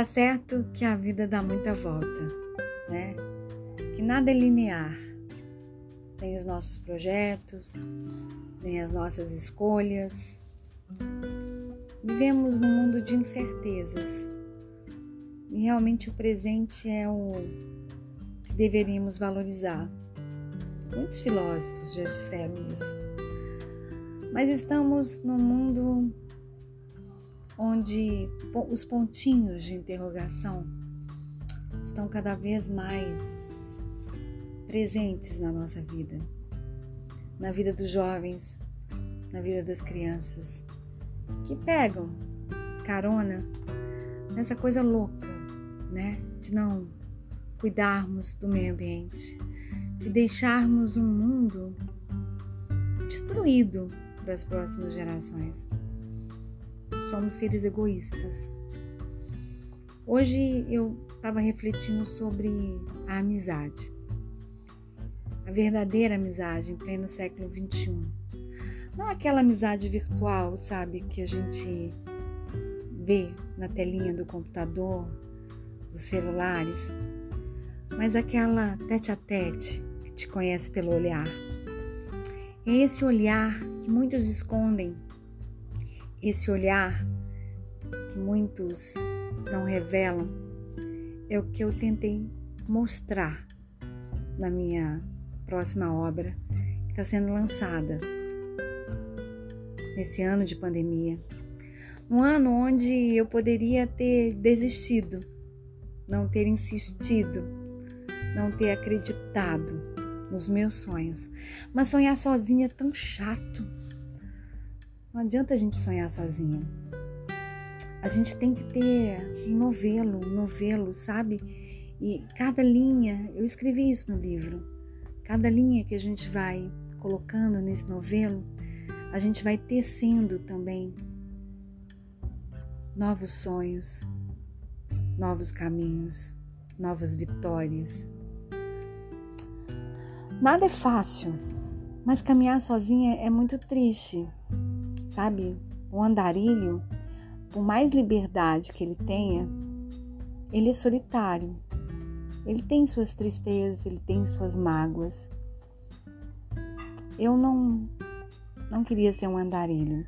Tá certo que a vida dá muita volta, né? Que nada é linear. Tem os nossos projetos, tem as nossas escolhas. Vivemos num mundo de incertezas. E realmente o presente é o que deveríamos valorizar. Muitos filósofos já disseram isso. Mas estamos num mundo onde os pontinhos de interrogação estão cada vez mais presentes na nossa vida, na vida dos jovens, na vida das crianças, que pegam carona nessa coisa louca, né, de não cuidarmos do meio ambiente, de deixarmos um mundo destruído para as próximas gerações somos seres egoístas. Hoje eu estava refletindo sobre a amizade, a verdadeira amizade em pleno século XXI. Não aquela amizade virtual, sabe, que a gente vê na telinha do computador, dos celulares, mas aquela tete a tete que te conhece pelo olhar. É esse olhar que muitos escondem esse olhar que muitos não revelam é o que eu tentei mostrar na minha próxima obra que está sendo lançada nesse ano de pandemia. Um ano onde eu poderia ter desistido, não ter insistido, não ter acreditado nos meus sonhos. Mas sonhar sozinha é tão chato não adianta a gente sonhar sozinho. A gente tem que ter um novelo, um novelo, sabe? E cada linha, eu escrevi isso no livro. Cada linha que a gente vai colocando nesse novelo, a gente vai tecendo também novos sonhos, novos caminhos, novas vitórias. Nada é fácil, mas caminhar sozinha é muito triste sabe? O andarilho, por mais liberdade que ele tenha, ele é solitário. Ele tem suas tristezas, ele tem suas mágoas. Eu não não queria ser um andarilho.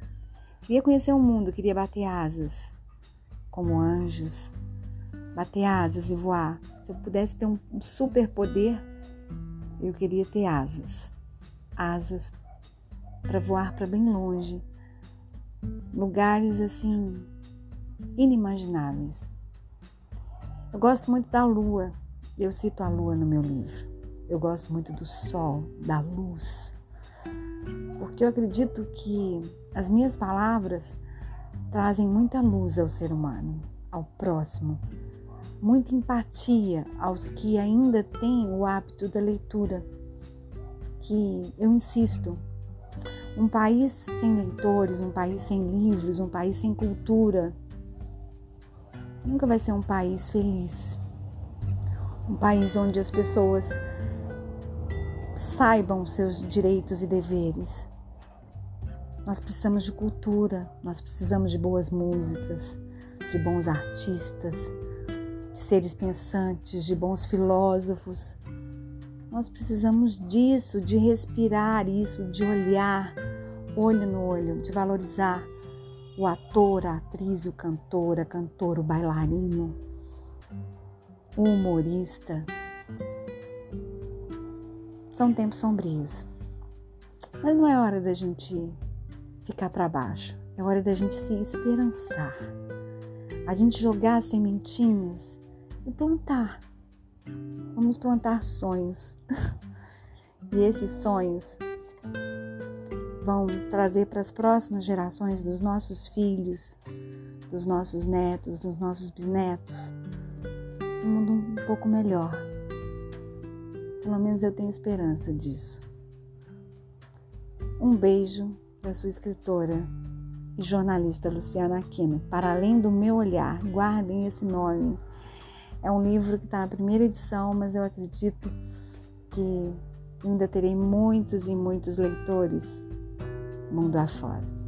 Queria conhecer o mundo, queria bater asas como anjos, bater asas e voar. Se eu pudesse ter um super poder, eu queria ter asas. Asas para voar para bem longe, lugares assim inimagináveis. Eu gosto muito da lua, eu cito a lua no meu livro. Eu gosto muito do sol, da luz, porque eu acredito que as minhas palavras trazem muita luz ao ser humano, ao próximo, muita empatia aos que ainda têm o hábito da leitura, que eu insisto, um país sem leitores, um país sem livros, um país sem cultura, nunca vai ser um país feliz. Um país onde as pessoas saibam seus direitos e deveres. Nós precisamos de cultura, nós precisamos de boas músicas, de bons artistas, de seres pensantes, de bons filósofos, nós precisamos disso, de respirar isso, de olhar olho no olho, de valorizar o ator, a atriz, o cantor, a cantora, o bailarino, o humorista. São tempos sombrios. Mas não é hora da gente ficar para baixo. É hora da gente se esperançar. A gente jogar sementinhas e plantar Vamos plantar sonhos. e esses sonhos vão trazer para as próximas gerações dos nossos filhos, dos nossos netos, dos nossos bisnetos, um mundo um pouco melhor. Pelo menos eu tenho esperança disso. Um beijo da sua escritora e jornalista Luciana Aquino. Para além do meu olhar, guardem esse nome. É um livro que está na primeira edição, mas eu acredito que ainda terei muitos e muitos leitores mundo afora.